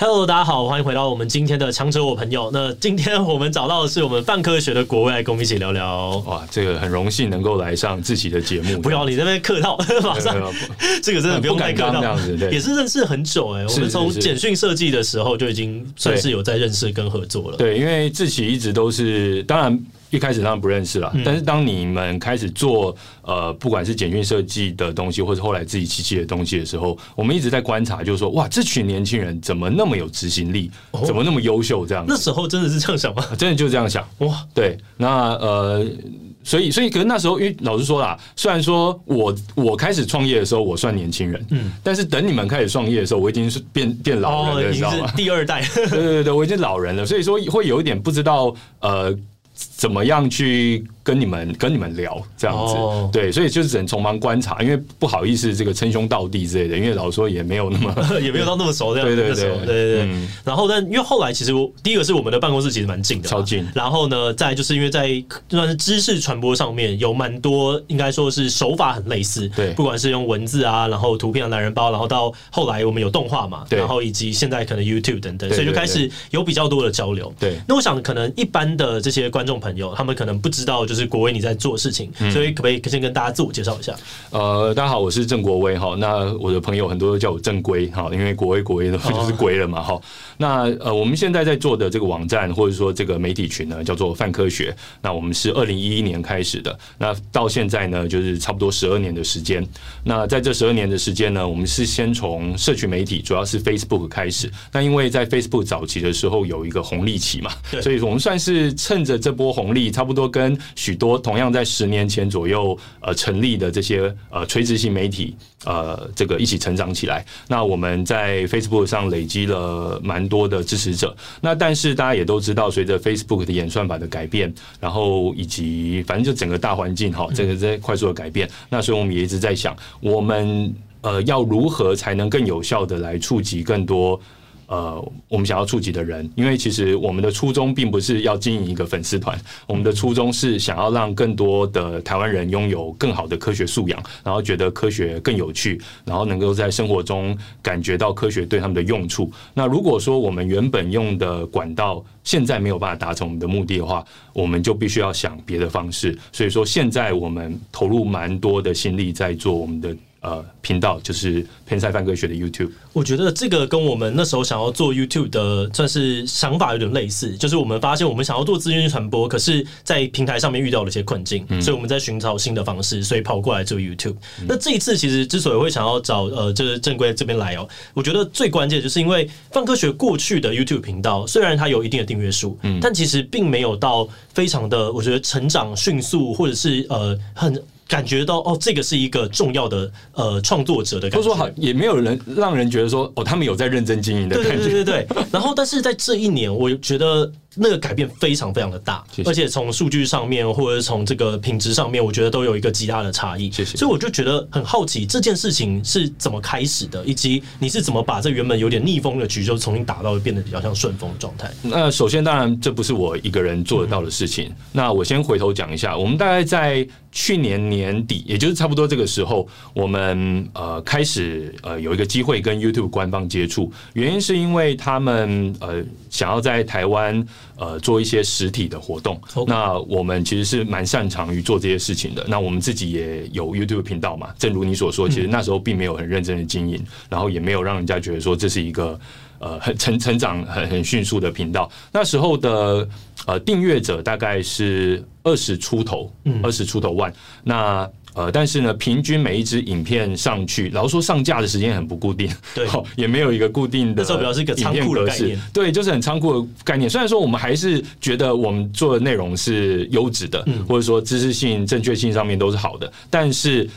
Hello，大家好，欢迎回到我们今天的强者我朋友。那今天我们找到的是我们泛科学的国外跟我们一起聊聊。哇，这个很荣幸能够来上志祺的节目。不要你那边客套，马上这个真的不用太客套。也是认识很久哎、欸，我们从简讯设计的时候就已经算是有在认识跟合作了。对，因为志祺一直都是，当然。一开始当然不认识了，但是当你们开始做呃，不管是简讯设计的东西，或者后来自己机器的东西的时候，我们一直在观察，就是说，哇，这群年轻人怎么那么有执行力，怎么那么优秀？这样，那时候真的是这样想吗？真的就这样想哇？对，那呃，所以所以，可是那时候，因为老实说啦，虽然说我我开始创业的时候，我算年轻人，嗯，但是等你们开始创业的时候，我已经是变变老人了，你知道吗？第二代，对对对，我已经老人了，所以说会有一点不知道呃。怎么样去跟你们跟你们聊这样子？Oh. 对，所以就只能从旁观察，因为不好意思这个称兄道弟之类的，因为老实说也没有那么 也没有到那么熟这样子。对对对对对然后但因为后来其实第一个是我们的办公室其实蛮近的，超近。然后呢，再就是因为在就算是知识传播上面有蛮多，应该说是手法很类似。对，不管是用文字啊，然后图片的懒人包，然后到后来我们有动画嘛，对，然后以及现在可能 YouTube 等等，所以就开始有比较多的交流。对，那我想可能一般的这些观众朋友他们可能不知道，就是国威你在做事情，嗯、所以可不可以先跟大家自我介绍一下？呃，大家好，我是郑国威哈。那我的朋友很多都叫我郑龟哈，因为国威国威的话就是龟了嘛哈。哦、那呃，我们现在在做的这个网站或者说这个媒体群呢，叫做泛科学。那我们是二零一一年开始的，那到现在呢，就是差不多十二年的时间。那在这十二年的时间呢，我们是先从社群媒体，主要是 Facebook 开始。那因为在 Facebook 早期的时候有一个红利期嘛，所以我们算是趁着这波红利，差不多跟许多同样在十年前左右呃成立的这些呃垂直性媒体呃这个一起成长起来。那我们在 Facebook 上累积了蛮多的支持者。那但是大家也都知道，随着 Facebook 的演算法的改变，然后以及反正就整个大环境哈，这个在快速的改变。那所以我们也一直在想，我们呃要如何才能更有效的来触及更多。呃，我们想要触及的人，因为其实我们的初衷并不是要经营一个粉丝团，我们的初衷是想要让更多的台湾人拥有更好的科学素养，然后觉得科学更有趣，然后能够在生活中感觉到科学对他们的用处。那如果说我们原本用的管道现在没有办法达成我们的目的的话，我们就必须要想别的方式。所以说，现在我们投入蛮多的心力在做我们的。呃，频道就是偏赛泛科学的 YouTube。我觉得这个跟我们那时候想要做 YouTube 的算是想法有点类似，就是我们发现我们想要做资讯传播，可是在平台上面遇到了一些困境，嗯、所以我们在寻找新的方式，所以跑过来做 YouTube。嗯、那这一次其实之所以会想要找呃，就是正规这边来哦，我觉得最关键就是因为泛科学过去的 YouTube 频道虽然它有一定的订阅数，嗯，但其实并没有到非常的，我觉得成长迅速，或者是呃很。感觉到哦，这个是一个重要的呃创作者的感觉，说好也没有人让人觉得说哦，他们有在认真经营的感觉。对对对对对。然后，但是在这一年，我觉得。那个改变非常非常的大，谢谢，而且从数据上面或者从这个品质上面，我觉得都有一个极大的差异。谢谢。所以我就觉得很好奇，这件事情是怎么开始的，以及你是怎么把这原本有点逆风的局，就重新打到变得比较像顺风的状态。那首先，当然这不是我一个人做得到的事情。嗯、那我先回头讲一下，我们大概在去年年底，也就是差不多这个时候，我们呃开始呃有一个机会跟 YouTube 官方接触，原因是因为他们呃想要在台湾。呃，做一些实体的活动.那我们其实是蛮擅长于做这些事情的。那我们自己也有 YouTube 频道嘛，正如你所说，其实那时候并没有很认真的经营，嗯、然后也没有让人家觉得说这是一个呃很成成长很很迅速的频道。那时候的呃订阅者大概是二十出头，二十出头万。那呃，但是呢，平均每一支影片上去，然后说上架的时间很不固定，对，也没有一个固定的，这表示一个仓库的概念，对，就是很仓库的概念。虽然说我们还是觉得我们做的内容是优质的，嗯、或者说知识性、正确性上面都是好的，但是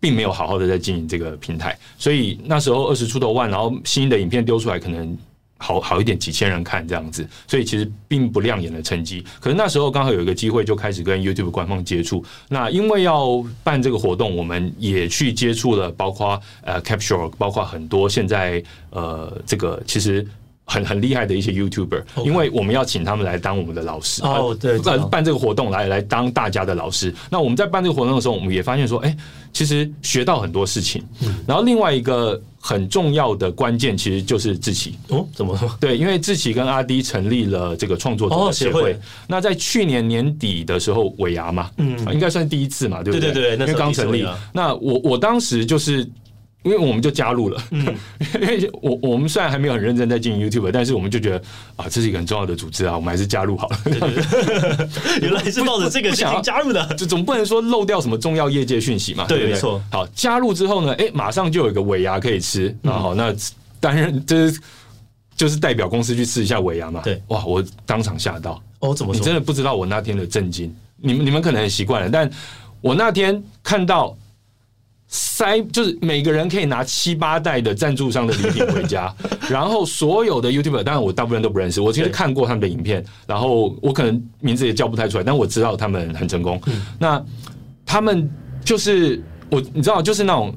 并没有好好的在经营这个平台。所以那时候二十出头万，然后新的影片丢出来，可能。好好一点，几千人看这样子，所以其实并不亮眼的成绩。可是那时候刚好有一个机会，就开始跟 YouTube 官方接触。那因为要办这个活动，我们也去接触了，包括呃 Capture，包括很多现在呃这个其实很很厉害的一些 YouTuber。因为我们要请他们来当我们的老师哦，对，办这个活动来来当大家的老师。那我们在办这个活动的时候，我们也发现说，哎，其实学到很多事情。然后另外一个。很重要的关键其实就是志奇哦，怎么说？对，因为志奇跟阿迪成立了这个创作者的协会。那在去年年底的时候，尾牙嘛，嗯，应该算第一次嘛，对不对？对对对，因为刚成立。那我我当时就是。因为我们就加入了，嗯，因为我我们虽然还没有很认真在经营 YouTube，但是我们就觉得啊，这是一个很重要的组织啊，我们还是加入好了。原来是抱着这个心情加入的，就总不能说漏掉什么重要业界讯息嘛。对，没错。好，加入之后呢，哎，马上就有一个尾牙可以吃，那好，那当然就是就是代表公司去吃一下尾牙嘛。对，哇，我当场吓到哦，怎么说？你真的不知道我那天的震惊？你们你们可能很习惯了，但我那天看到。塞就是每个人可以拿七八袋的赞助商的礼品回家，然后所有的 YouTuber，当然我大部分都不认识，我其实看过他们的影片，然后我可能名字也叫不太出来，但我知道他们很成功。那他们就是我，你知道，就是那种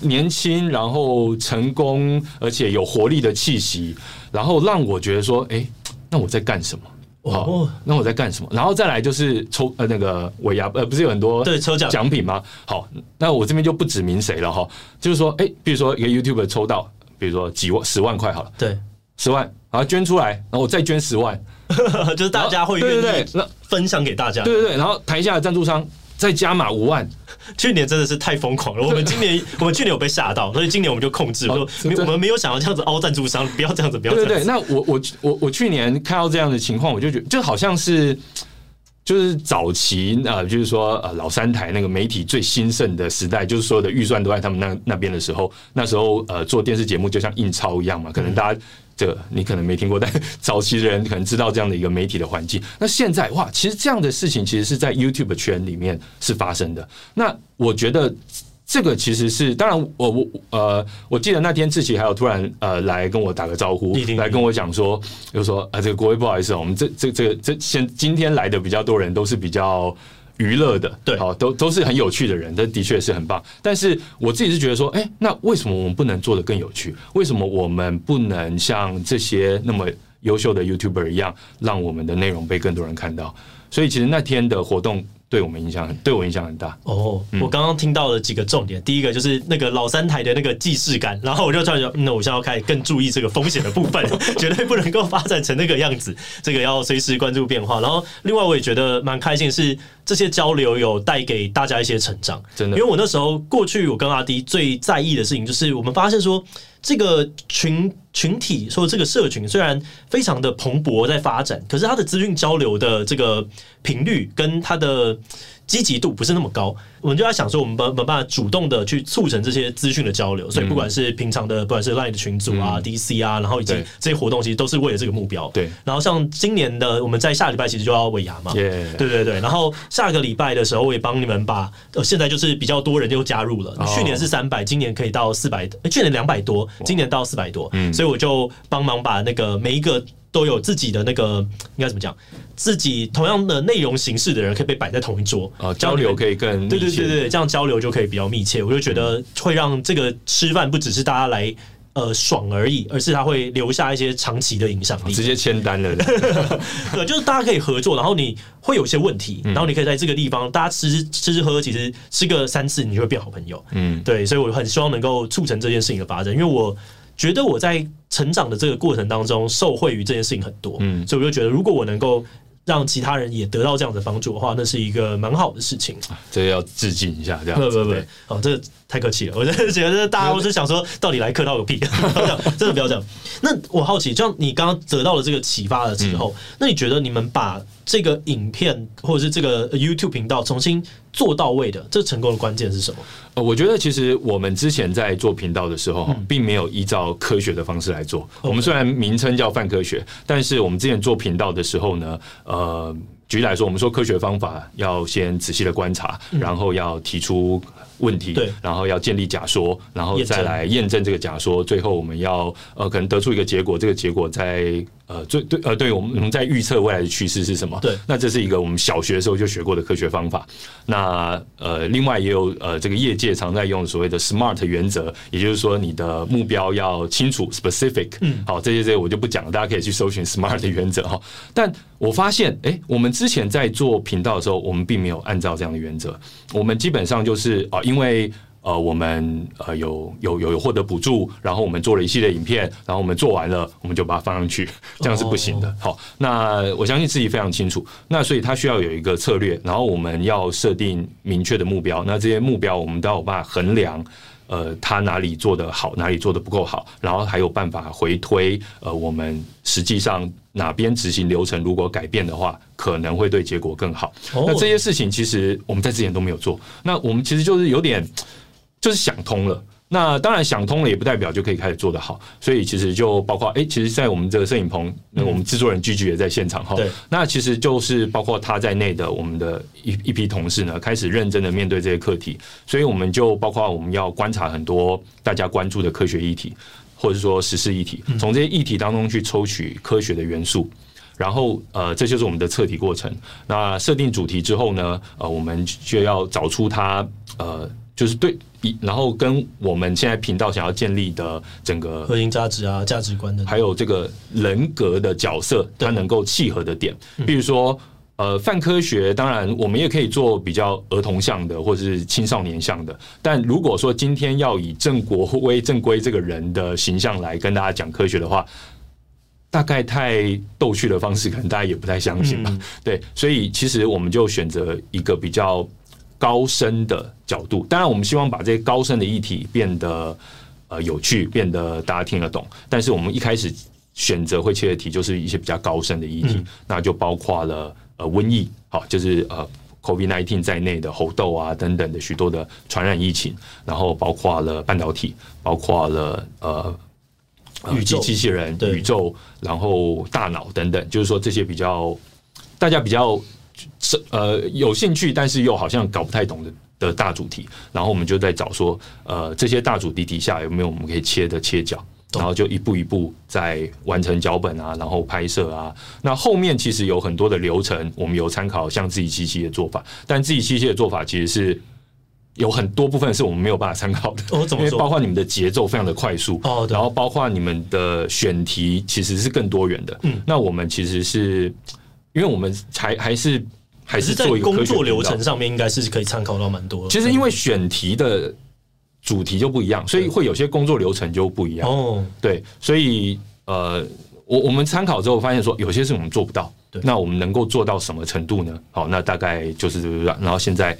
年轻，然后成功，而且有活力的气息，然后让我觉得说，哎，那我在干什么？哦，那我在干什么？然后再来就是抽呃那个尾牙呃不是有很多对抽奖。奖品吗？好，那我这边就不指明谁了哈，就是说哎，比如说一个 YouTuber 抽到，比如说几万十万块好了，对，十万，然后捐出来，然后我再捐十万，就是大家会愿意那分享给大家，对对对，然后台下的赞助商。再加码五万，去年真的是太疯狂了。我们今年，我们去年有被吓到，所以今年我们就控制，说我们没有想要这样子凹赞助商，不要这样子，不要这样子。对对对，那我我我我去年看到这样的情况，我就觉得就好像是就是早期啊，就是说呃老三台那个媒体最兴盛的时代，就是所有的预算都在他们那那边的时候，那时候呃做电视节目就像印钞一样嘛，可能大家。这你可能没听过，但 早期的人可能知道这样的一个媒体的环境。那现在哇，其实这样的事情其实是在 YouTube 圈里面是发生的。那我觉得这个其实是，当然我我呃，我记得那天志奇还有突然呃来跟我打个招呼，来跟我讲说，就说啊，这个国威不好意思，我们这这这个这现今天来的比较多人都是比较。娱乐的，对，好，都都是很有趣的人，这的确是很棒。但是我自己是觉得说，哎，那为什么我们不能做的更有趣？为什么我们不能像这些那么优秀的 YouTuber 一样，让我们的内容被更多人看到？所以其实那天的活动。对我们影响很，对我影响很大。哦，我刚刚听到了几个重点，第一个就是那个老三台的那个既视感，然后我就突然说，那我现在要开始更注意这个风险的部分，绝对不能够发展成那个样子，这个要随时关注变化。然后另外我也觉得蛮开心，是这些交流有带给大家一些成长，真的。因为我那时候过去，我跟阿迪最在意的事情就是，我们发现说。这个群群体说，这个社群虽然非常的蓬勃在发展，可是它的资讯交流的这个频率跟它的积极度不是那么高。我们就在想说，我们没没办法主动的去促成这些资讯的交流，所以不管是平常的，不管是 Line 的群组啊、DC 啊，然后以及这些活动，其实都是为了这个目标。对。然后像今年的，我们在下礼拜其实就要尾牙嘛。对对对。然后下个礼拜的时候，我也帮你们把呃，现在就是比较多人就加入了。去年是三百，今年可以到四百，去年两百多，今年到四百多。嗯。所以我就帮忙把那个每一个。都有自己的那个应该怎么讲？自己同样的内容形式的人可以被摆在同一桌啊，交流可以更对对对对，这样交流就可以比较密切。我就觉得会让这个吃饭不只是大家来呃爽而已，而是它会留下一些长期的影响力。直接签单了，对，就是大家可以合作，然后你会有一些问题，然后你可以在这个地方大家吃吃吃喝喝，其实吃个三次你就会变好朋友。嗯，对，所以我很希望能够促成这件事情的发展，因为我。觉得我在成长的这个过程当中受惠于这件事情很多，嗯，所以我就觉得如果我能够让其他人也得到这样的帮助的话，那是一个蛮好的事情。这要致敬一下，这样不不不，哦，这太客气了，我真的 觉得大家都是想说，到底来客套个屁，不要，真的不要这样。那我好奇，就像你刚刚得到了这个启发的时候，那你觉得你们把这个影片或者是这个 YouTube 频道重新做到位的，这成功的关键是什么？呃，我觉得其实我们之前在做频道的时候，并没有依照科学的方式来做。我们虽然名称叫泛科学，但是我们之前做频道的时候呢，呃，举例来说，我们说科学方法要先仔细的观察，然后要提出问题，对，然后要建立假说，然后再来验证这个假说，最后我们要呃，可能得出一个结果，这个结果在。呃，最对呃，对我们我们在预测未来的趋势是什么？对，那这是一个我们小学的时候就学过的科学方法。那呃，另外也有呃，这个业界常在用所谓的 SMART 原则，也就是说你的目标要清楚 specific。嗯，好，这些这些我就不讲了，大家可以去搜寻 SMART 原则哈。但我发现，哎、欸，我们之前在做频道的时候，我们并没有按照这样的原则，我们基本上就是啊、呃，因为。呃，我们呃有有有获得补助，然后我们做了一系列影片，然后我们做完了，我们就把它放上去，这样是不行的。好，那我相信自己非常清楚。那所以它需要有一个策略，然后我们要设定明确的目标。那这些目标我们都要有办法衡量，呃，他哪里做的好，哪里做的不够好，然后还有办法回推，呃，我们实际上哪边执行流程如果改变的话，可能会对结果更好。那这些事情其实我们在之前都没有做。那我们其实就是有点。就是想通了，那当然想通了也不代表就可以开始做得好，所以其实就包括哎、欸，其实，在我们这个摄影棚，那我们制作人 Gigi 也在现场哈。对，那其实就是包括他在内的我们的一一批同事呢，开始认真的面对这些课题，所以我们就包括我们要观察很多大家关注的科学议题，或者说时事议题，从这些议题当中去抽取科学的元素，然后呃，这就是我们的测题过程。那设定主题之后呢，呃，我们就要找出它呃。就是对，然后跟我们现在频道想要建立的整个核心价值啊、价值观的，还有这个人格的角色，它能够契合的点，比如说呃，泛科学，当然我们也可以做比较儿童向的，或者是青少年向的。但如果说今天要以郑国威、正规这个人的形象来跟大家讲科学的话，大概太逗趣的方式，可能大家也不太相信吧。对，所以其实我们就选择一个比较。高深的角度，当然我们希望把这些高深的议题变得呃有趣，变得大家听得懂。但是我们一开始选择会切的题，就是一些比较高深的议题，嗯、那就包括了呃瘟疫，好，就是呃 COVID-19 在内的猴痘啊等等的许多的传染疫情，然后包括了半导体，包括了呃宇宙机器人、宇宙，然后大脑等等，就是说这些比较大家比较。是呃有兴趣，但是又好像搞不太懂的的大主题，然后我们就在找说，呃这些大主题底下有没有我们可以切的切角，然后就一步一步在完成脚本啊，然后拍摄啊。那后面其实有很多的流程，我们有参考像自己七七的做法，但自己七七的做法其实是有很多部分是我们没有办法参考的，哦，因为包括你们的节奏非常的快速，哦，然后包括你们的选题其实是更多元的，嗯，那我们其实是。因为我们还还是还是做一个工作流程上面，应该是可以参考到蛮多。其实因为选题的主题就不一样，所以会有些工作流程就不一样。哦，对，所以呃，我我们参考之后发现说，有些事我们做不到。对，那我们能够做到什么程度呢？好，那大概就是这个。然后现在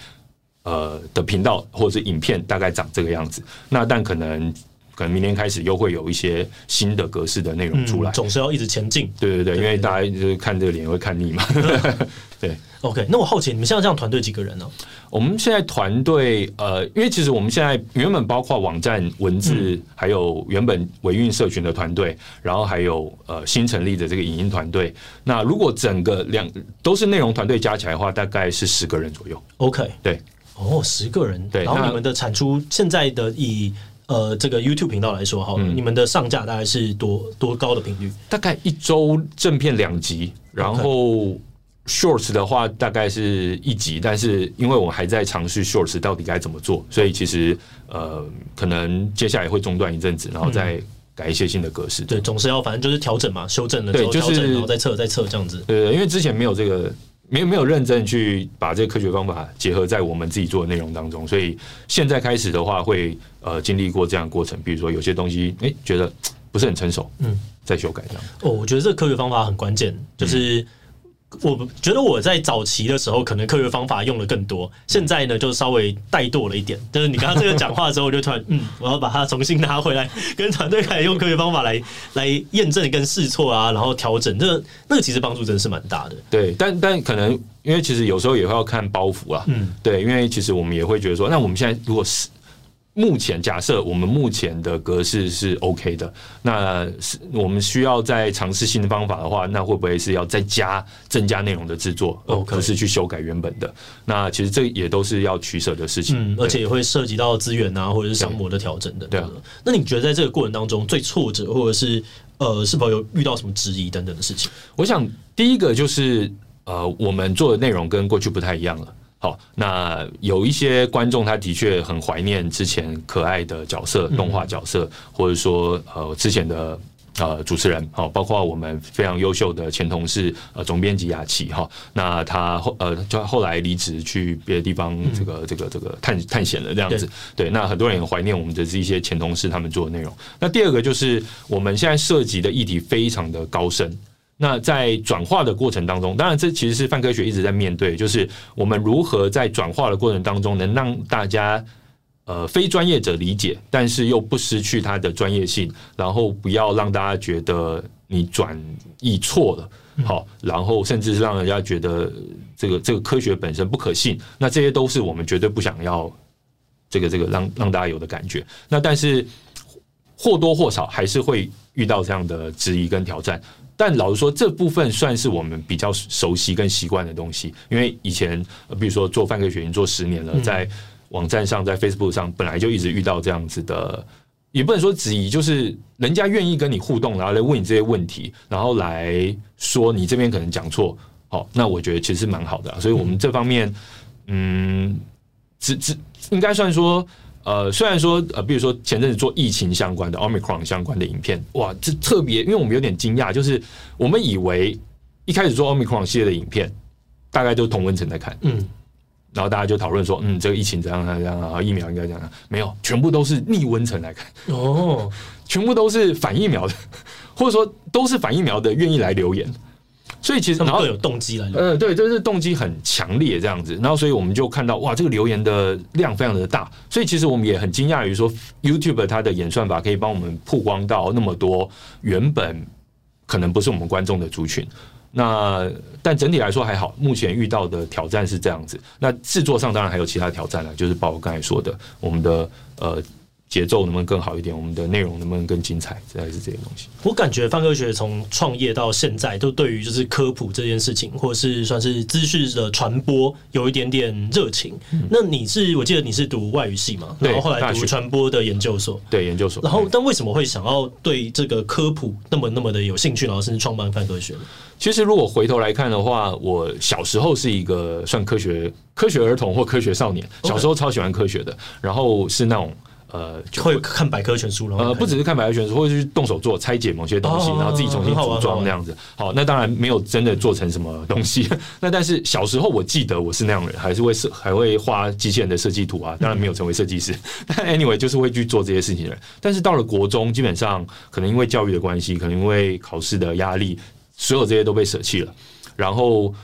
呃的频道或者是影片大概长这个样子。那但可能。可能明年开始又会有一些新的格式的内容出来，嗯，总是要一直前进。对对对，因为大家就是看这个脸会看腻嘛。对，OK。那我好奇，你们现在这样团队几个人呢？我们现在团队呃，因为其实我们现在原本包括网站文字，嗯、还有原本维运社群的团队，然后还有呃新成立的这个影音团队。那如果整个两都是内容团队加起来的话，大概是十个人左右。OK，对，哦，十个人。对，然后你们的产出现在的以。呃，这个 YouTube 频道来说，好了，嗯，你们的上架大概是多多高的频率？大概一周正片两集，然后 Shorts 的话大概是一集，但是因为我还在尝试 Shorts 到底该怎么做，所以其实呃，可能接下来会中断一阵子，然后再改一些新的格式。对，总是要反正就是调整嘛，修正了，对，就是然后再测再测这样子。对，因为之前没有这个。没有没有认真去把这个科学方法结合在我们自己做的内容当中，所以现在开始的话会呃经历过这样的过程，比如说有些东西哎觉得不是很成熟，嗯，再修改这样。哦，我觉得这个科学方法很关键，就是。我觉得我在早期的时候，可能科学方法用的更多。现在呢，就稍微怠惰了一点。就是你刚刚这个讲话的时候，我就突然嗯，我要把它重新拿回来，跟团队开始用科学方法来 来验证跟试错啊，然后调整。这个那个其实帮助真的是蛮大的。对，但但可能因为其实有时候也会要看包袱啊。嗯，对，因为其实我们也会觉得说，那我们现在如果是。目前假设我们目前的格式是 OK 的，那是我们需要再尝试新的方法的话，那会不会是要再加增加内容的制作，而不是去修改原本的？那其实这也都是要取舍的事情，嗯，而且也会涉及到资源啊，或者是商模的调整的。对啊，那你觉得在这个过程当中最挫折，或者是呃，是否有遇到什么质疑等等的事情？我想第一个就是呃，我们做的内容跟过去不太一样了。好，那有一些观众他的确很怀念之前可爱的角色、动画角色，或者说呃之前的呃主持人，好，包括我们非常优秀的前同事呃总编辑雅琪哈，那他后呃就后来离职去别的地方这个这个这个探探险了这样子，对，那很多人也怀念我们的这一些前同事他们做的内容。那第二个就是我们现在涉及的议题非常的高深。那在转化的过程当中，当然这其实是泛科学一直在面对，就是我们如何在转化的过程当中，能让大家呃非专业者理解，但是又不失去它的专业性，然后不要让大家觉得你转译错了，好，然后甚至是让人家觉得这个这个科学本身不可信，那这些都是我们绝对不想要这个这个让让大家有的感觉。那但是或多或少还是会遇到这样的质疑跟挑战。但老实说，这部分算是我们比较熟悉跟习惯的东西，因为以前，比如说做泛科学已经做十年了，在网站上，在 Facebook 上，本来就一直遇到这样子的，也不能说质疑，就是人家愿意跟你互动，然后来问你这些问题，然后来说你这边可能讲错，好，那我觉得其实是蛮好的，所以我们这方面，嗯，只只应该算说。呃，虽然说呃，比如说前阵子做疫情相关的 Omicron 相关的影片，哇，这特别，因为我们有点惊讶，就是我们以为一开始做 Omicron 系列的影片，大概都是同温层在看，嗯，然后大家就讨论说，嗯，这个疫情怎样怎样怎样啊，疫苗应该怎样，没有，全部都是逆温层来看，哦，全部都是反疫苗的，或者说都是反疫苗的愿意来留言。所以其实然后有动机了，呃，对，就是动机很强烈这样子。然后所以我们就看到哇，这个留言的量非常的大。所以其实我们也很惊讶于说，YouTube 它的演算法可以帮我们曝光到那么多原本可能不是我们观众的族群。那但整体来说还好，目前遇到的挑战是这样子。那制作上当然还有其他挑战了，就是包括刚才说的我们的呃。节奏能不能更好一点？我们的内容能不能更精彩？这还是这些东西。我感觉范科学从创业到现在，都对于就是科普这件事情，或者是算是资讯的传播，有一点点热情。嗯、那你是我记得你是读外语系嘛？然后后来读传播的研究所，对研究所。然后，但为什么会想要对这个科普那么那么的有兴趣，然后甚至创办范科学呢？其实如果回头来看的话，我小时候是一个算科学科学儿童或科学少年，小时候超喜欢科学的，然后是那种。呃，就会，看百科全书了。呃，不只是看百科全书，或者是动手做拆解某些东西，然后自己重新组装那样子。好，那当然没有真的做成什么东西。那 但是小时候我记得我是那样的人，还是会设，还会画机器人的设计图啊。当然没有成为设计师，但 anyway 就是会去做这些事情的人。但是到了国中，基本上可能因为教育的关系，可能因为考试的压力，所有这些都被舍弃了。然后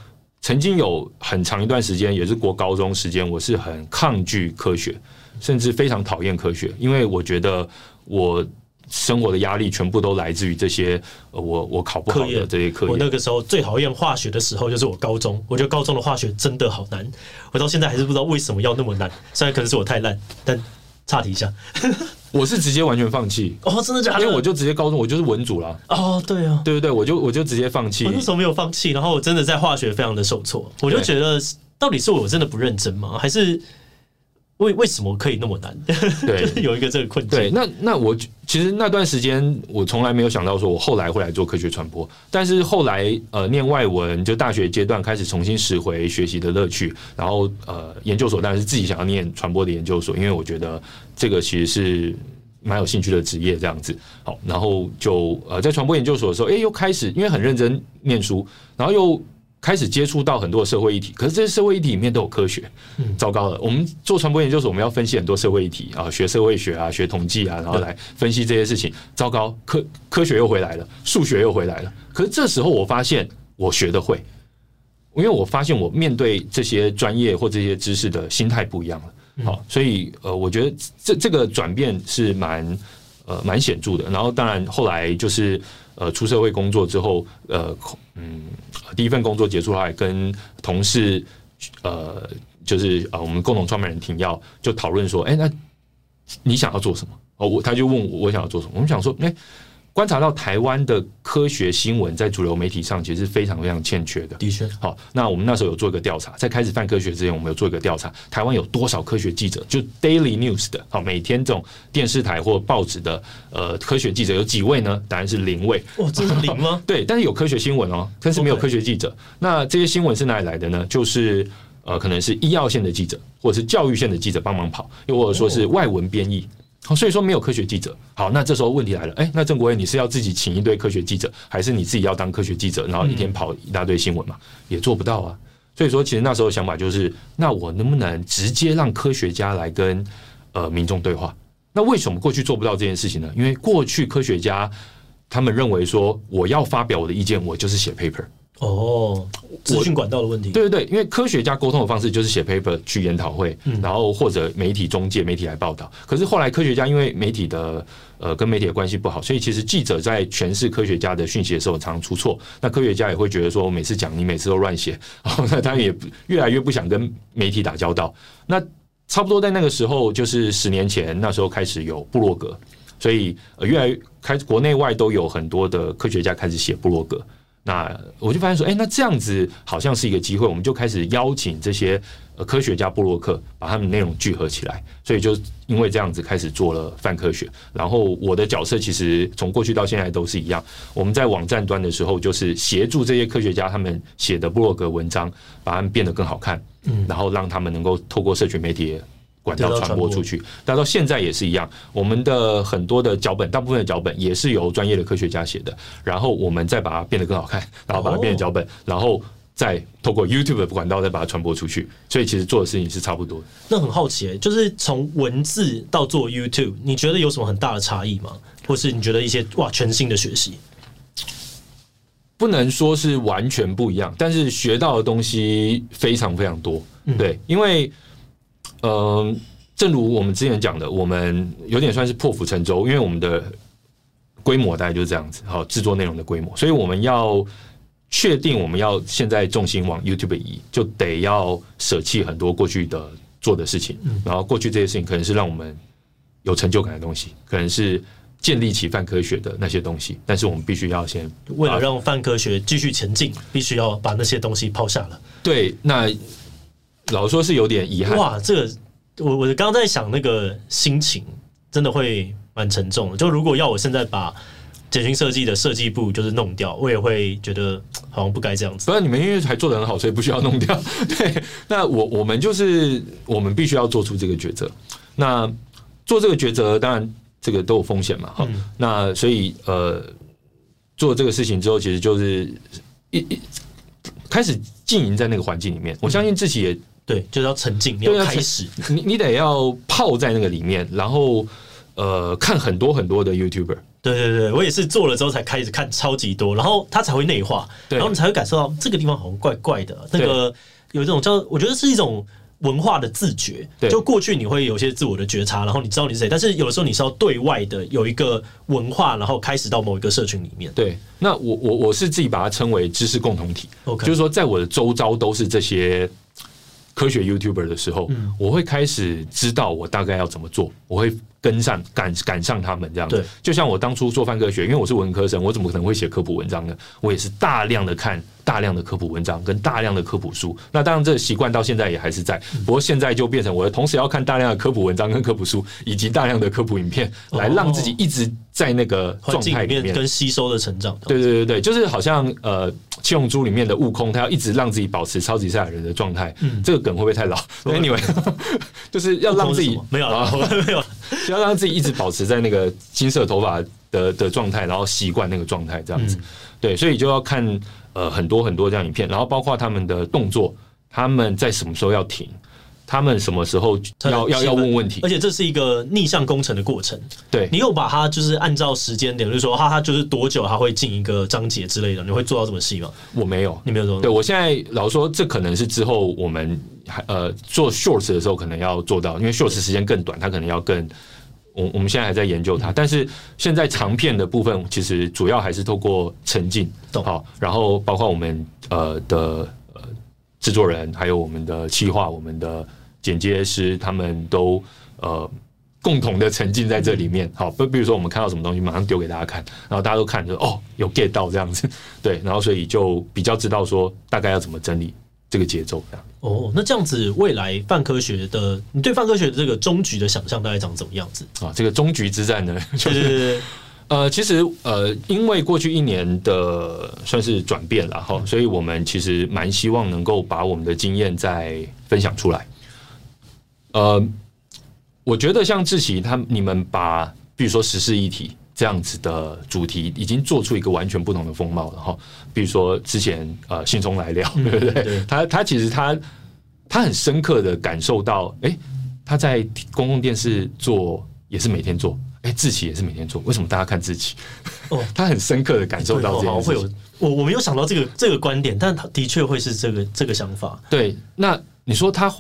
曾经有很长一段时间，也是国高中时间，我是很抗拒科学。甚至非常讨厌科学，因为我觉得我生活的压力全部都来自于这些，呃，我我考不好的这些课业。我那个时候最讨厌化学的时候，就是我高中，我觉得高中的化学真的好难，我到现在还是不知道为什么要那么难。虽然可能是我太烂，但岔题一下，我是直接完全放弃。哦，真的假的？因为我就直接高中，我就是文组了。哦，对啊，对对对，我就我就直接放弃。我那时候没有放弃，然后我真的在化学非常的受挫，我就觉得到底是我真的不认真吗？还是？为为什么可以那么难？对，有一个这个困境。对，那那我其实那段时间我从来没有想到说我后来会来做科学传播，但是后来呃念外文就大学阶段开始重新拾回学习的乐趣，然后呃研究所当然是自己想要念传播的研究所，因为我觉得这个其实是蛮有兴趣的职业这样子。好，然后就呃在传播研究所的时候，哎，又开始因为很认真念书，然后又。开始接触到很多社会议题，可是这些社会议题里面都有科学，糟糕了。我们做传播研究所，我们要分析很多社会议题啊，学社会学啊，学统计啊，然后来分析这些事情。糟糕，科科学又回来了，数学又回来了。可是这时候我发现我学的会，因为我发现我面对这些专业或这些知识的心态不一样了。好，所以呃，我觉得这这个转变是蛮呃蛮显著的。然后当然后来就是。呃，出社会工作之后，呃，嗯，第一份工作结束后，还跟同事，呃，就是呃，我们共同创办人停耀就讨论说，哎、那你想要做什么？哦，我他就问我，我想要做什么？我们想说，哎、观察到台湾的科学新闻在主流媒体上其实是非常非常欠缺的。的确，好，那我们那时候有做一个调查，在开始泛科学之前，我们有做一个调查，台湾有多少科学记者？就 Daily News 的，好，每天这种电视台或报纸的呃科学记者有几位呢？答案是零位。哇，这是零吗？对，但是有科学新闻哦，但是没有科学记者。那这些新闻是哪里来的呢？就是呃，可能是医药线的记者，或者是教育线的记者帮忙跑，又或者说是外文编译。所以说没有科学记者。好，那这时候问题来了，哎，那郑国威，你是要自己请一堆科学记者，还是你自己要当科学记者，然后一天跑一大堆新闻嘛？也做不到啊。所以说，其实那时候想法就是，那我能不能直接让科学家来跟呃民众对话？那为什么过去做不到这件事情呢？因为过去科学家他们认为说，我要发表我的意见，我就是写 paper。哦，资讯管道的问题。对对对，因为科学家沟通的方式就是写 paper 去研讨会，嗯、然后或者媒体中介媒体来报道。可是后来科学家因为媒体的呃跟媒体的关系不好，所以其实记者在诠释科学家的讯息的时候常常出错。那科学家也会觉得说，我每次讲你每次都乱写，然 后那他也越来越不想跟媒体打交道。那差不多在那个时候，就是十年前那时候开始有部落格，所以呃越来越开国内外都有很多的科学家开始写部落格。那我就发现说，哎，那这样子好像是一个机会，我们就开始邀请这些呃科学家布洛克，把他们内容聚合起来。所以就因为这样子开始做了泛科学。然后我的角色其实从过去到现在都是一样。我们在网站端的时候，就是协助这些科学家他们写的布洛格文章，把它们变得更好看，嗯，然后让他们能够透过社群媒体。管道传播出去，但到现在也是一样。我们的很多的脚本，大部分的脚本也是由专业的科学家写的，然后我们再把它变得更好看，然后把它变成脚本，然后再透过 YouTube 的管道再把它传播出去。所以其实做的事情是差不多的。那很好奇，就是从文字到做 YouTube，你觉得有什么很大的差异吗？或是你觉得一些哇全新的学习？不能说是完全不一样，但是学到的东西非常非常多。对，因为。嗯，正如我们之前讲的，我们有点算是破釜沉舟，因为我们的规模大概就是这样子，好，制作内容的规模，所以我们要确定我们要现在重心往 YouTube 移，就得要舍弃很多过去的做的事情，然后过去这些事情可能是让我们有成就感的东西，可能是建立起泛科学的那些东西，但是我们必须要先为了让泛科学继续前进，必须要把那些东西抛下了。对，那。老实说是有点遗憾。哇，这个我我刚刚在想，那个心情真的会蛮沉重的。就如果要我现在把简讯设计的设计部就是弄掉，我也会觉得好像不该这样子。不然你们因为还做的很好，所以不需要弄掉。对，那我我们就是我们必须要做出这个抉择。那做这个抉择，当然这个都有风险嘛。哈、嗯，那所以呃，做这个事情之后，其实就是一一开始经营在那个环境里面。我相信自己也。对，就是要沉浸，要开始，你你得要泡在那个里面，然后呃，看很多很多的 YouTuber。对对对，我也是做了之后才开始看超级多，然后它才会内化，然后你才会感受到这个地方好像怪怪的。那个有这种叫，我觉得是一种文化的自觉。就过去你会有些自我的觉察，然后你知道你是谁，但是有的时候你是要对外的有一个文化，然后开始到某一个社群里面。对，那我我我是自己把它称为知识共同体。OK，就是说在我的周遭都是这些。科学 YouTuber 的时候，我会开始知道我大概要怎么做，我会跟上赶赶上他们这样子。就像我当初做泛科学，因为我是文科生，我怎么可能会写科普文章呢？我也是大量的看大量的科普文章跟大量的科普书。那当然这个习惯到现在也还是在，不过现在就变成我同时要看大量的科普文章跟科普书，以及大量的科普影片，来让自己一直在那个状态里面跟吸收的成长。对对对对，就是好像呃。七龙珠里面的悟空，他要一直让自己保持超级赛亚人的状态。嗯，这个梗会不会太老？Anyway，就是要让自己没有啊，没有，要让自己一直保持在那个金色头发的的状态，然后习惯那个状态，这样子。对，所以就要看呃很多很多这样影片，然后包括他们的动作，他们在什么时候要停。他们什么时候要要要问问题？而且这是一个逆向工程的过程。对，你有把它就是按照时间点，就是说哈，它就是多久它会进一个章节之类的，你会做到这么细吗？我没有，你没有做。对，我现在老实说，这可能是之后我们还呃做 shorts 的时候可能要做到，因为 shorts 时间更短，它可能要更。我我们现在还在研究它，但是现在长片的部分其实主要还是透过沉浸，好，然后包括我们呃的呃制作人，还有我们的企划，我们的。剪接师他们都呃共同的沉浸在这里面，好，不比如说我们看到什么东西，马上丢给大家看，然后大家都看着哦，有 get 到这样子，对，然后所以就比较知道说大概要怎么整理这个节奏这样。哦，那这样子未来泛科学的，你对泛科学的这个终局的想象大概长怎么样子啊？这个终局之战呢，就是呃，其实呃，因为过去一年的算是转变了哈，所以我们其实蛮希望能够把我们的经验再分享出来。呃，我觉得像志奇他你们把比如说时事议题这样子的主题，已经做出一个完全不同的风貌了哈。比如说之前呃信中来了，对不对？对他他其实他他很深刻的感受到，哎、欸，他在公共电视做也是每天做。哎，志奇也是每天做，为什么大家看志奇？哦，他很深刻的感受到这样，会有我我没有想到这个这个观点，但他的确会是这个这个想法。对，那你说他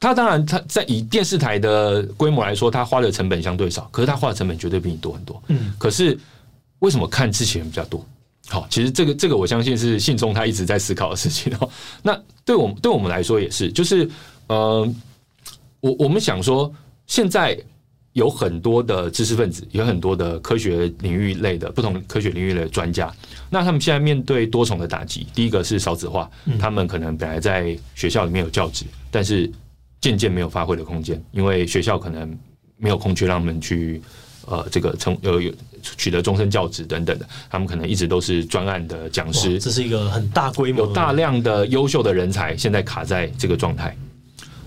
他当然他在以电视台的规模来说，他花的成本相对少，可是他花的成本绝对比你多很多。嗯，可是为什么看志祺人比较多？好，其实这个这个我相信是信中他一直在思考的事情哦。那对我们对我们来说也是，就是呃，我我们想说现在。有很多的知识分子，有很多的科学领域类的不同科学领域的专家。那他们现在面对多重的打击，第一个是少子化，他们可能本来在学校里面有教职，但是渐渐没有发挥的空间，因为学校可能没有空去让他们去呃这个成呃有取得终身教职等等的，他们可能一直都是专案的讲师。这是一个很大规模，有大量的优秀的人才现在卡在这个状态。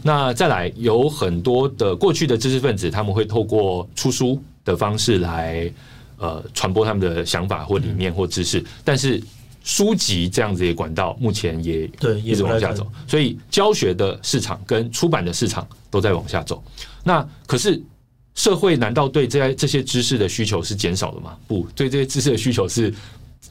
那再来有很多的过去的知识分子，他们会透过出书的方式来呃传播他们的想法或理念或知识，嗯、但是书籍这样子的管道目前也对一直往下走，所以教学的市场跟出版的市场都在往下走。那可是社会难道对这些这些知识的需求是减少了吗？不，对这些知识的需求是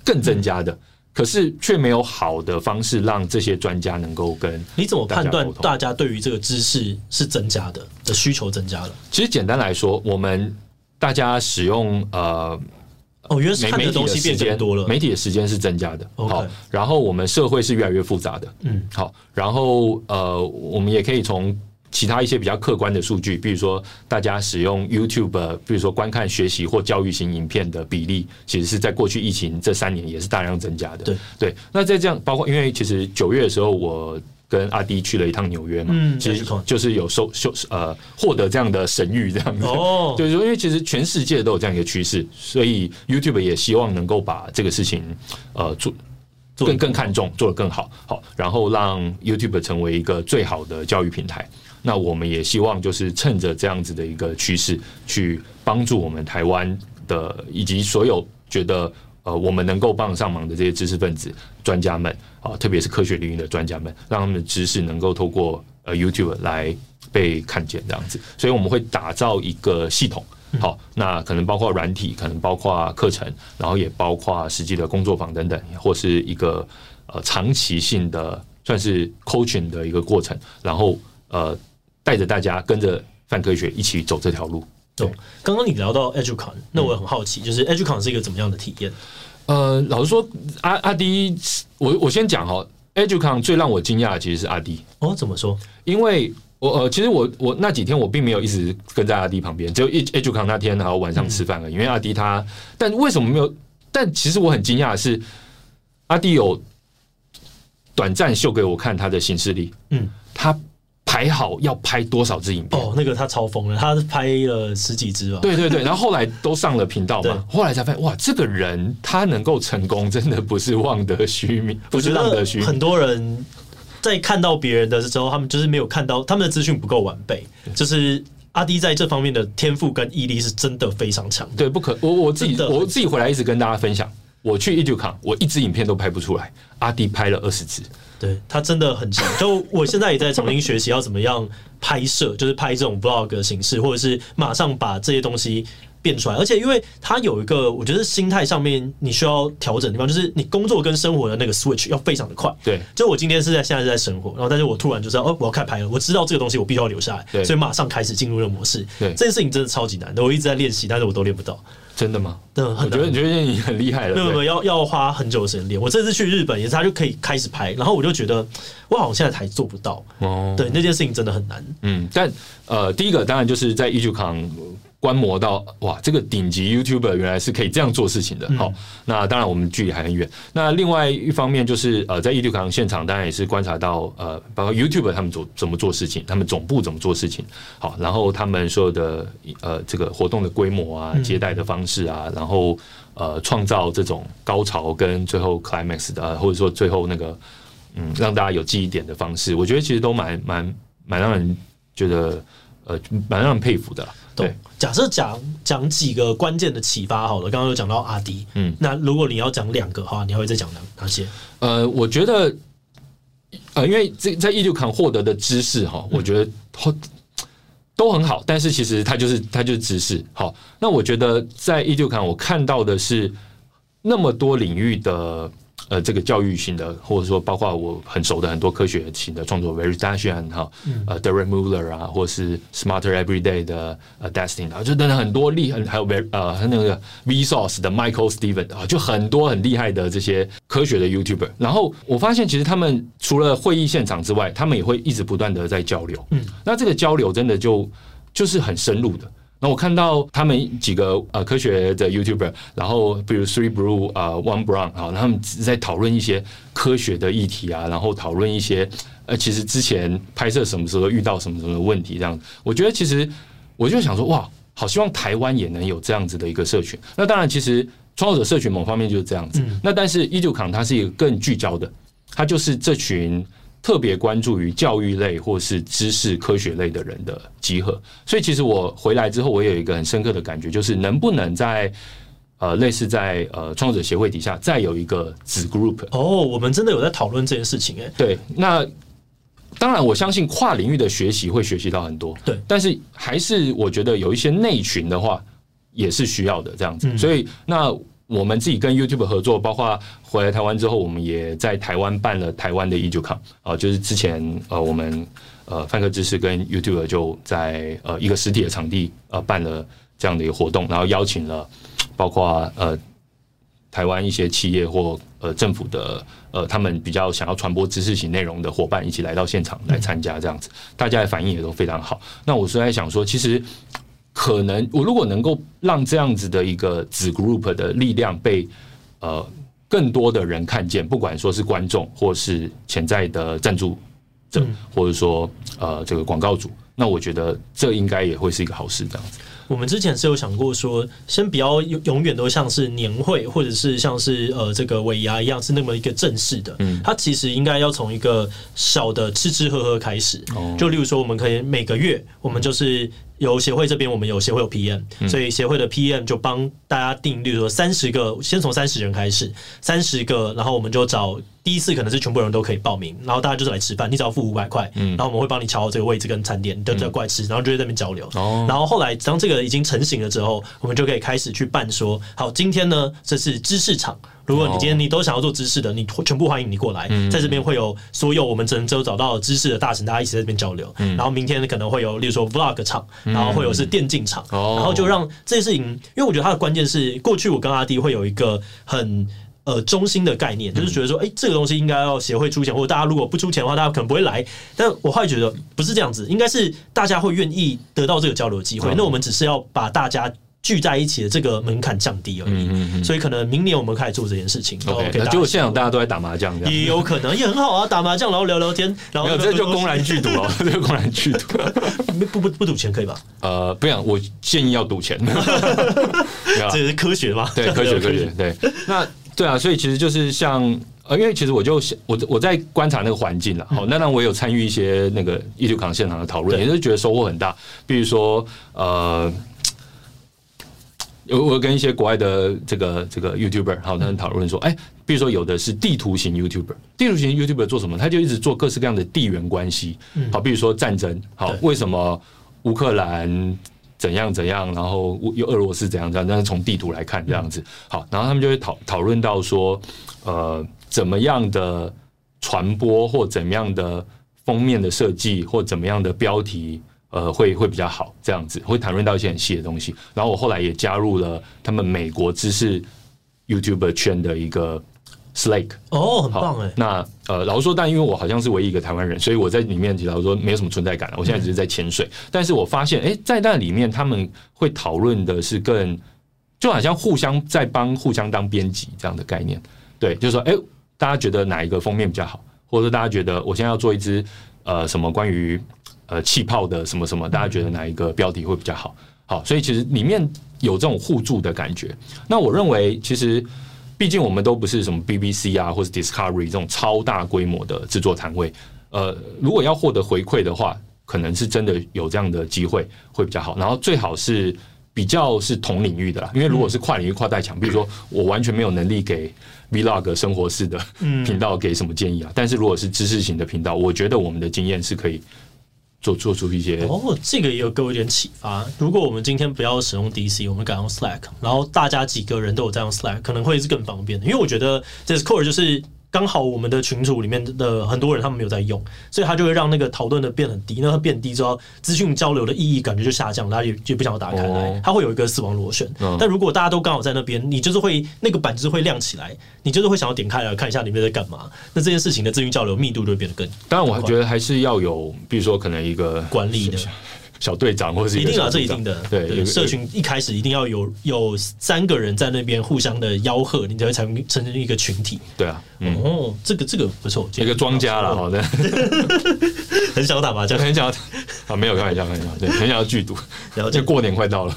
更增加的。嗯可是却没有好的方式让这些专家能够跟你怎么判断大家对于这个知识是增加的的需求增加了？其实简单来说，我们大家使用呃哦，原来是看的东西变更多了，媒体的时间是增加的。好，然后我们社会是越来越复杂的。嗯，好，然后呃，我们也可以从。其他一些比较客观的数据，比如说大家使用 YouTube，比如说观看学习或教育型影片的比例，其实是在过去疫情这三年也是大量增加的。对对，那在这样，包括因为其实九月的时候，我跟阿滴去了一趟纽约嘛，嗯，其实就是有收收呃获得这样的神谕这样子。哦，就是说，因为其实全世界都有这样一个趋势，所以 YouTube 也希望能够把这个事情呃做更更看重，做得更好，好，然后让 YouTube 成为一个最好的教育平台。那我们也希望就是趁着这样子的一个趋势，去帮助我们台湾的以及所有觉得呃我们能够帮上忙的这些知识分子、专家们啊，特别是科学领域的专家们，让他们的知识能够透过呃 YouTube 来被看见这样子。所以我们会打造一个系统，好，那可能包括软体，可能包括课程，然后也包括实际的工作坊等等，或是一个呃长期性的算是 coaching 的一个过程，然后呃。带着大家跟着范科学一起走这条路。对，刚刚你聊到 EDUCON，那我很好奇，就是 EDUCON 是一个怎么样的体验？呃，老实说，阿阿迪，我我先讲哦，EDUCON 最让我惊讶的其实是阿迪。哦，怎么说？因为我呃，其实我我那几天我并没有一直跟在阿迪旁边，只有 EDUCON 那天，然后晚上吃饭而已。因为阿迪他，但为什么没有？但其实我很惊讶的是，阿迪有短暂秀给我看他的行事历。嗯，他。排好要拍多少支影片？哦，那个他超疯了，他拍了十几支吧。对对对，然后后来都上了频道嘛，后来才发现哇，这个人他能够成功，真的不是望得虚名，不是浪得虚名。很多人在看到别人的时候，他们就是没有看到他们的资讯不够完备。就是阿迪在这方面的天赋跟毅力是真的非常强。对，不可我我自己我自己回来一直跟大家分享，我去 EDUCON，我一支影片都拍不出来，阿迪拍了二十支。对，他真的很强，就我现在也在重新学习要怎么样拍摄，就是拍这种 vlog 的形式，或者是马上把这些东西变出来。而且，因为他有一个，我觉得心态上面你需要调整的地方，就是你工作跟生活的那个 switch 要非常的快。对，就我今天是在现在是在生活，然后但是我突然就知道哦，我要开拍了，我知道这个东西我必须要留下来，所以马上开始进入这个模式。对，这件事情真的超级难的，我一直在练习，但是我都练不到。真的吗？对，我觉得你觉得你很厉害了。没有没有，要要花很久的时间练。我这次去日本也是，他就可以开始拍，然后我就觉得，我好像现在还做不到。哦，对，那件事情真的很难。嗯，但呃，第一个当然就是在 EDUCON。观摩到哇，这个顶级 YouTuber 原来是可以这样做事情的。好，那当然我们距离还很远。那另外一方面就是呃，在 EDUCON 现场，当然也是观察到呃，包括 YouTuber 他们做怎么做事情，他们总部怎么做事情。好，然后他们所有的呃这个活动的规模啊，接待的方式啊，然后呃创造这种高潮跟最后 climax 的，或者说最后那个嗯让大家有记忆点的方式，我觉得其实都蛮蛮蛮让人觉得。呃蛮让人佩服的。对，假设讲讲几个关键的启发好了，刚刚有讲到阿迪，嗯，那如果你要讲两个的话，你还会再讲哪哪些？呃，我觉得，呃，因为这在 EduCamp 获得的知识哈，我觉得都很好，但是其实它就是它就是知识。好，那我觉得在 EduCamp 我看到的是那么多领域的。呃，这个教育型的，或者说包括我很熟的很多科学型的创作，Veritasian 哈，呃，Derek Muller 啊，或是 Smarter Everyday 的呃 Destin 啊，就等等很多厉害，还有 Ver 呃那个 Vsauce 的 Michael Steven 啊，就很多很厉害的这些科学的 YouTuber。然后我发现，其实他们除了会议现场之外，他们也会一直不断的在交流。嗯，那这个交流真的就就是很深入的。那我看到他们几个呃科学的 YouTuber，然后比如 Three Blue 啊、呃、One Brown 啊，他们在讨论一些科学的议题啊，然后讨论一些呃其实之前拍摄什么时候遇到什么什么问题这样。我觉得其实我就想说哇，好希望台湾也能有这样子的一个社群。那当然，其实创作者社群某方面就是这样子。那但是 EduCamp 它是一个更聚焦的，它就是这群。特别关注于教育类或是知识科学类的人的集合，所以其实我回来之后，我有一个很深刻的感觉，就是能不能在呃类似在呃创作者协会底下再有一个子 group。哦，我们真的有在讨论这件事情诶。对，那当然我相信跨领域的学习会学习到很多，对，但是还是我觉得有一些内群的话也是需要的这样子，嗯、所以那。我们自己跟 YouTube 合作，包括回来台湾之后，我们也在台湾办了台湾的 e d u c o m 啊，就是之前呃，我们呃泛科知识跟 YouTube 就在呃一个实体的场地呃办了这样的一个活动，然后邀请了包括呃台湾一些企业或呃政府的呃他们比较想要传播知识型内容的伙伴一起来到现场来参加，这样子，大家的反应也都非常好。那我是在想说，其实。可能我如果能够让这样子的一个子 group 的力量被呃更多的人看见，不管说是观众或是潜在的赞助者，或者说呃这个广告主，那我觉得这应该也会是一个好事，这样子。我们之前是有想过说，先不要永永远都像是年会，或者是像是呃这个尾牙一样是那么一个正式的。嗯，它其实应该要从一个小的吃吃喝喝开始。哦，就例如说，我们可以每个月，我们就是。由协会这边，我们有协会有 PM，所以协会的 PM 就帮大家定，例如说三十个，先从三十人开始，三十个，然后我们就找第一次可能是全部人都可以报名，然后大家就是来吃饭，你只要付五百块，然后我们会帮你瞧好这个位置跟餐点，你都要过来吃，然后就在那边交流。然后后来当这个已经成型了之后，我们就可以开始去办说，好，今天呢这是知识场。如果你今天你都想要做知识的，你全部欢迎你过来，在这边会有所有我们只有找到知识的大神，大家一起在这边交流。然后明天可能会有，例如说 Vlog 场，然后会有是电竞场，然后就让这些事情，因为我觉得它的关键是，过去我跟阿弟会有一个很呃中心的概念，就是觉得说，哎，这个东西应该要协会出钱，或者大家如果不出钱的话，大家可能不会来。但我后来觉得不是这样子，应该是大家会愿意得到这个交流机会。那我们只是要把大家。聚在一起的这个门槛降低而已，嗯嗯嗯，所以可能明年我们开始做这件事情。OK，结果现场大家都在打麻将，也有可能也很好啊，打麻将然后聊聊天，然后 这就公然聚赌了，这就公然聚赌，不不不赌钱可以吧？呃，不想，我建议要赌钱，这是科学吗？对，科学科学对。那对啊，所以其实就是像呃，因为其实我就我我在观察那个环境了，好，那让我有参与一些那个 EduCamp 现场的讨论，也是觉得收获很大。比如说呃。我我跟一些国外的这个这个 YouTuber 好，他们讨论说，哎，比如说有的是地图型 YouTuber，地图型 YouTuber 做什么？他就一直做各式各样的地缘关系，好，比如说战争，好，为什么乌克兰怎样怎样，然后又俄罗斯怎样怎样，但是从地图来看这样子，好，然后他们就会讨讨论到说，呃，怎么样的传播或怎么样的封面的设计或怎么样的标题。呃，会会比较好，这样子会谈论到一些很细的东西。然后我后来也加入了他们美国知识 YouTuber 圈的一个 Slack。哦，很棒哎。那呃，老实说，但因为我好像是唯一一个台湾人，所以我在里面，老实说没有什么存在感了。我现在只是在潜水。嗯、但是我发现，哎，在那里面他们会讨论的是更，就好像互相在帮互相当编辑这样的概念。对，就是说，哎，大家觉得哪一个封面比较好，或者说大家觉得我现在要做一支呃什么关于。呃，气泡的什么什么，大家觉得哪一个标题会比较好？好，所以其实里面有这种互助的感觉。那我认为，其实毕竟我们都不是什么 BBC 啊，或是 Discovery 这种超大规模的制作摊位。呃，如果要获得回馈的话，可能是真的有这样的机会会比较好。然后最好是比较是同领域的啦，因为如果是跨领域跨代墙，比如说我完全没有能力给 Vlog 生活式的频道给什么建议啊，但是如果是知识型的频道，我觉得我们的经验是可以。做做出一些哦，这个也有给我一点启发。如果我们今天不要使用 DC，我们改用 Slack，然后大家几个人都有在用 Slack，可能会是更方便的。因为我觉得 Discord 就是。刚好我们的群组里面的很多人他们没有在用，所以他就会让那个讨论的变很低。那它变低之后，资讯交流的意义感觉就下降，大家也就不想要打开来。它会有一个死亡螺旋。但如果大家都刚好在那边，你就是会那个板子会亮起来，你就是会想要点开来看一下里面在干嘛。那这件事情的资讯交流密度就会变得更。当然，我还觉得还是要有，比如说可能一个管理的。小队长或者是一定啊，这一定的。对，对社群一开始一定要有有三个人在那边互相的吆喝，你才会成成一个群体。对啊，嗯、哦，这个这个不错，一个庄家了，好的。很想打麻将，很想要啊，没有开玩笑，开玩笑，对，很想要剧毒。然后就过年快到了。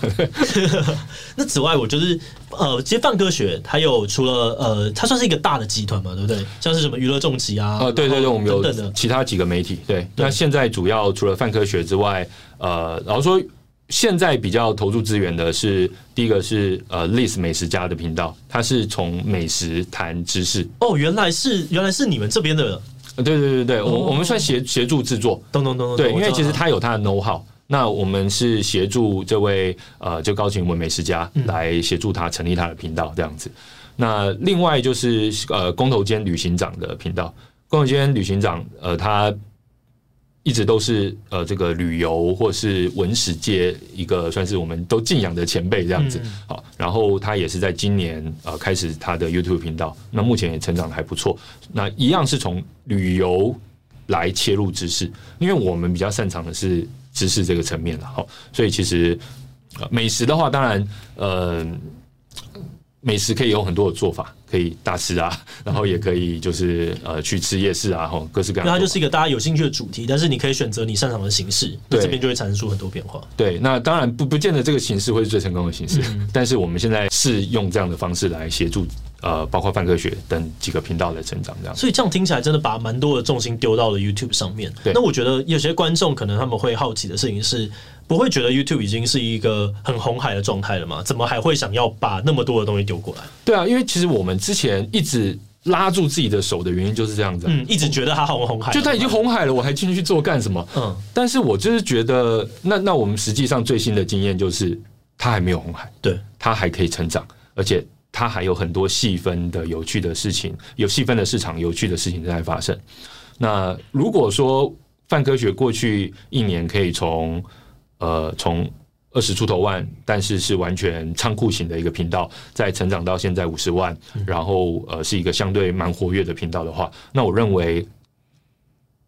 那此外，我就是呃，其实泛科学还有除了呃，它算是一个大的集团嘛，对不对？像是什么娱乐重击啊，呃，对对对，我们有其他几个媒体。对，那现在主要除了泛科学之外。呃，然后说现在比较投入资源的是第一个是呃 List 美食家的频道，他是从美食谈知识。哦，原来是原来是你们这边的。对对对对，我、哦、我们算协协助制作。咚咚咚。对，因为其实他有他的 know how，那我们是协助这位呃就高晴雯美食家来协助他成立他的频道这样子。那另外就是呃工头坚旅行长的频道，工头坚旅行长呃他。一直都是呃，这个旅游或是文史界一个算是我们都敬仰的前辈这样子。好，然后他也是在今年呃开始他的 YouTube 频道，那目前也成长的还不错。那一样是从旅游来切入知识，因为我们比较擅长的是知识这个层面了。好，所以其实美食的话，当然呃。美食可以有很多的做法，可以大吃啊，然后也可以就是呃去吃夜市啊，吼各式各样。那它就是一个大家有兴趣的主题，但是你可以选择你擅长的形式，对，这边就会产生出很多变化。对，那当然不不见得这个形式会是最成功的形式，嗯、但是我们现在是用这样的方式来协助呃，包括泛科学等几个频道的成长，这样。所以这样听起来真的把蛮多的重心丢到了 YouTube 上面。对，那我觉得有些观众可能他们会好奇的事情是。不会觉得 YouTube 已经是一个很红海的状态了吗？怎么还会想要把那么多的东西丢过来？对啊，因为其实我们之前一直拉住自己的手的原因就是这样子，嗯，一直觉得它红红海，就它已经红海了，我还进去做干什么？嗯，但是我就是觉得，那那我们实际上最新的经验就是，它还没有红海，对，它还可以成长，而且它还有很多细分的有趣的事情，有细分的市场，有趣的事情正在发生。那如果说泛科学过去一年可以从呃，从二十出头万，但是是完全仓库型的一个频道，再成长到现在五十万，然后呃是一个相对蛮活跃的频道的话，那我认为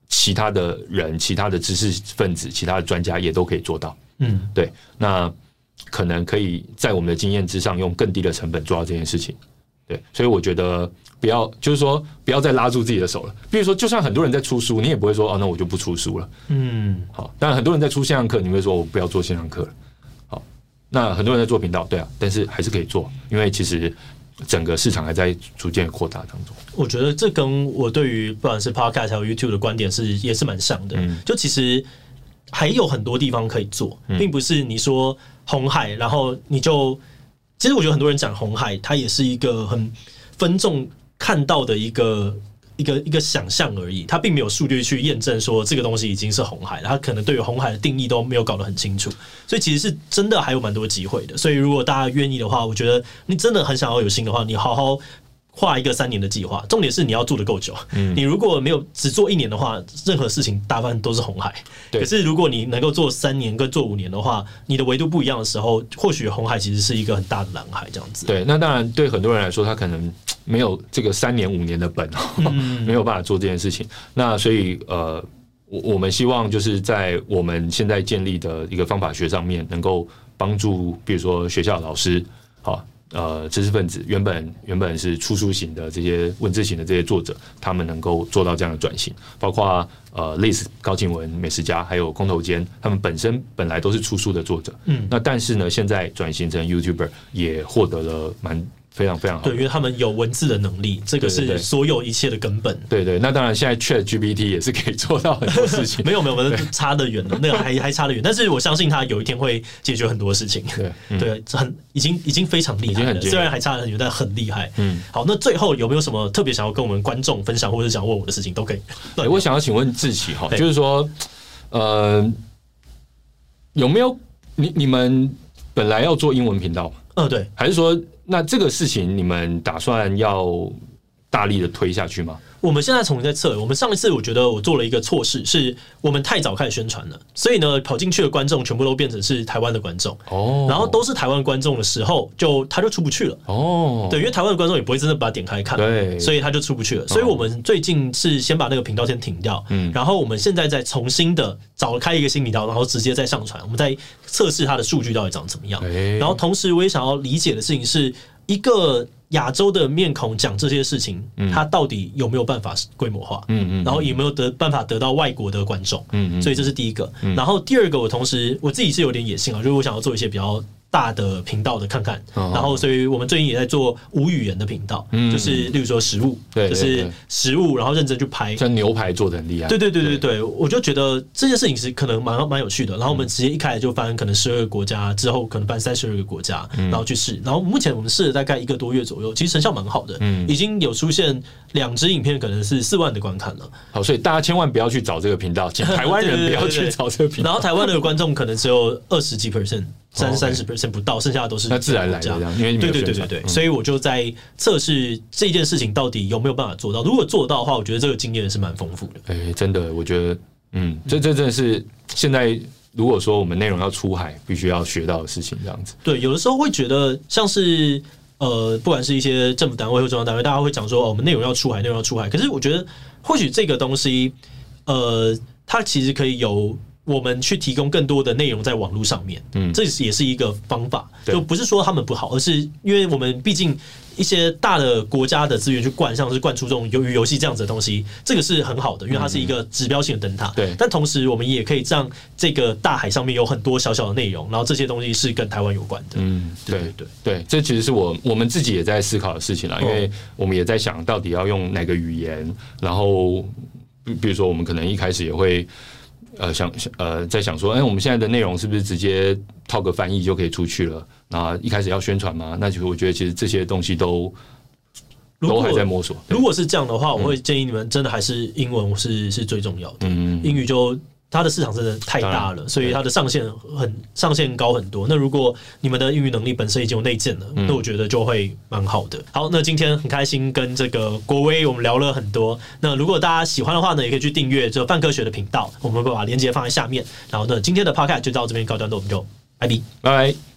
其他的人、其他的知识分子、其他的专家也都可以做到。嗯，对，那可能可以在我们的经验之上，用更低的成本做到这件事情。对，所以我觉得不要，就是说不要再拉住自己的手了。比如说，就算很多人在出书，你也不会说哦，那我就不出书了。嗯，好。当然，很多人在出线上课，你会说我不要做线上课了。好，那很多人在做频道，对啊，但是还是可以做，因为其实整个市场还在逐渐扩大当中。我觉得这跟我对于不管是 Podcast 还有 YouTube 的观点是也是蛮像的。嗯，就其实还有很多地方可以做，并不是你说红海，然后你就。其实我觉得很多人讲红海，它也是一个很分众看到的一个一个一个想象而已，他并没有数据去验证说这个东西已经是红海了。它可能对于红海的定义都没有搞得很清楚，所以其实是真的还有蛮多机会的。所以如果大家愿意的话，我觉得你真的很想要有心的话，你好好。画一个三年的计划，重点是你要做得够久。嗯，你如果没有只做一年的话，任何事情大部分都是红海。对，可是如果你能够做三年跟做五年的话，你的维度不一样的时候，或许红海其实是一个很大的蓝海这样子。对，那当然对很多人来说，他可能没有这个三年五年的本，嗯、没有办法做这件事情。那所以呃，我我们希望就是在我们现在建立的一个方法学上面，能够帮助，比如说学校老师，好。呃，知识分子原本原本是出书型的这些文字型的这些作者，他们能够做到这样的转型，包括呃类似高静文美食家，还有空头坚，他们本身本来都是出书的作者，嗯，那但是呢，现在转型成 YouTuber 也获得了蛮非常非常好。对，因为他们有文字的能力，这个是所有一切的根本。对对，那当然现在 Chat GPT 也是可以做到很多事情。没 有没有，没有差得远了，那个还还差得远。但是我相信他有一天会解决很多事情。对、嗯、对，很已经已经非常厉害了，虽然还差得很远，但很厉害。嗯，好，那最后有没有什么特别想要跟我们观众分享，或者想问我的事情都可以。对，我想要请问志奇哈，就是说，呃，有没有你你们本来要做英文频道呃，对，还是说，那这个事情你们打算要大力的推下去吗？我们现在重新在测。我们上一次我觉得我做了一个错事，是我们太早开始宣传了，所以呢，跑进去的观众全部都变成是台湾的观众哦，然后都是台湾观众的时候，就他就出不去了哦。对，因为台湾的观众也不会真的把它点开看，对，所以他就出不去了。所以我们最近是先把那个频道先停掉，嗯，然后我们现在再重新的找开一个新频道，然后直接再上传，我们再测试它的数据到底长怎么样。然后同时我也想要理解的事情是一个。亚洲的面孔讲这些事情，他到底有没有办法规模化？嗯嗯，然后有没有得办法得到外国的观众？嗯嗯，所以这是第一个。然后第二个，我同时我自己是有点野心啊，就是我想要做一些比较。大的频道的看看，然后所以我们最近也在做无语言的频道，就是例如说食物，对，就是食物，然后认真去拍，像牛排做的很厉害，对对对对对，我就觉得这件事情是可能蛮蛮有趣的。然后我们直接一开始就翻可能十二个国家，之后可能翻三十二个国家，然后去试。然后目前我们试了大概一个多月左右，其实成效蛮好的，已经有出现两支影片可能是四万的观看了。好，所以大家千万不要去找这个频道，请台湾人不要去 找这个频道。然后台湾的观众可能只有二十几 percent。三三十 percent 不到，剩下的都是那自然来的这样，因为对对对对对，所以我就在测试这件事情到底有没有办法做到。如果做到的话，我觉得这个经验是蛮丰富的。哎，真的，我觉得，嗯，这这真的是现在如果说我们内容要出海，必须要学到的事情，这样子。对，有的时候会觉得像是呃，不管是一些政府单位或中央单位，大家会讲说，哦，我们内容要出海，内容要出海。可是我觉得，或许这个东西，呃，它其实可以有。我们去提供更多的内容在网络上面，嗯，这也是一个方法，就不是说他们不好，而是因为我们毕竟一些大的国家的资源去灌，像是灌出这种鱿鱼游戏这样子的东西，这个是很好的，因为它是一个指标性的灯塔，对。但同时，我们也可以让这个大海上面有很多小小的内容，然后这些东西是跟台湾有关的，嗯，对对对，这其实是我我们自己也在思考的事情了，因为我们也在想到底要用哪个语言，然后比如说我们可能一开始也会。呃，想想呃，在想说，哎、欸，我们现在的内容是不是直接套个翻译就可以出去了？那一开始要宣传吗？那其实我觉得，其实这些东西都都还在摸索。如果是这样的话，我会建议你们真的还是英文是是最重要的。嗯，英语就。它的市场真的太大了，所以它的上限很上限高很多。那如果你们的英语能力本身已经有内建了，那我觉得就会蛮好的。好，那今天很开心跟这个国威我们聊了很多。那如果大家喜欢的话呢，也可以去订阅这个泛科学的频道，我们会把链接放在下面。然后呢，今天的 podcast 就到这边告一段落，我们就拜拜拜。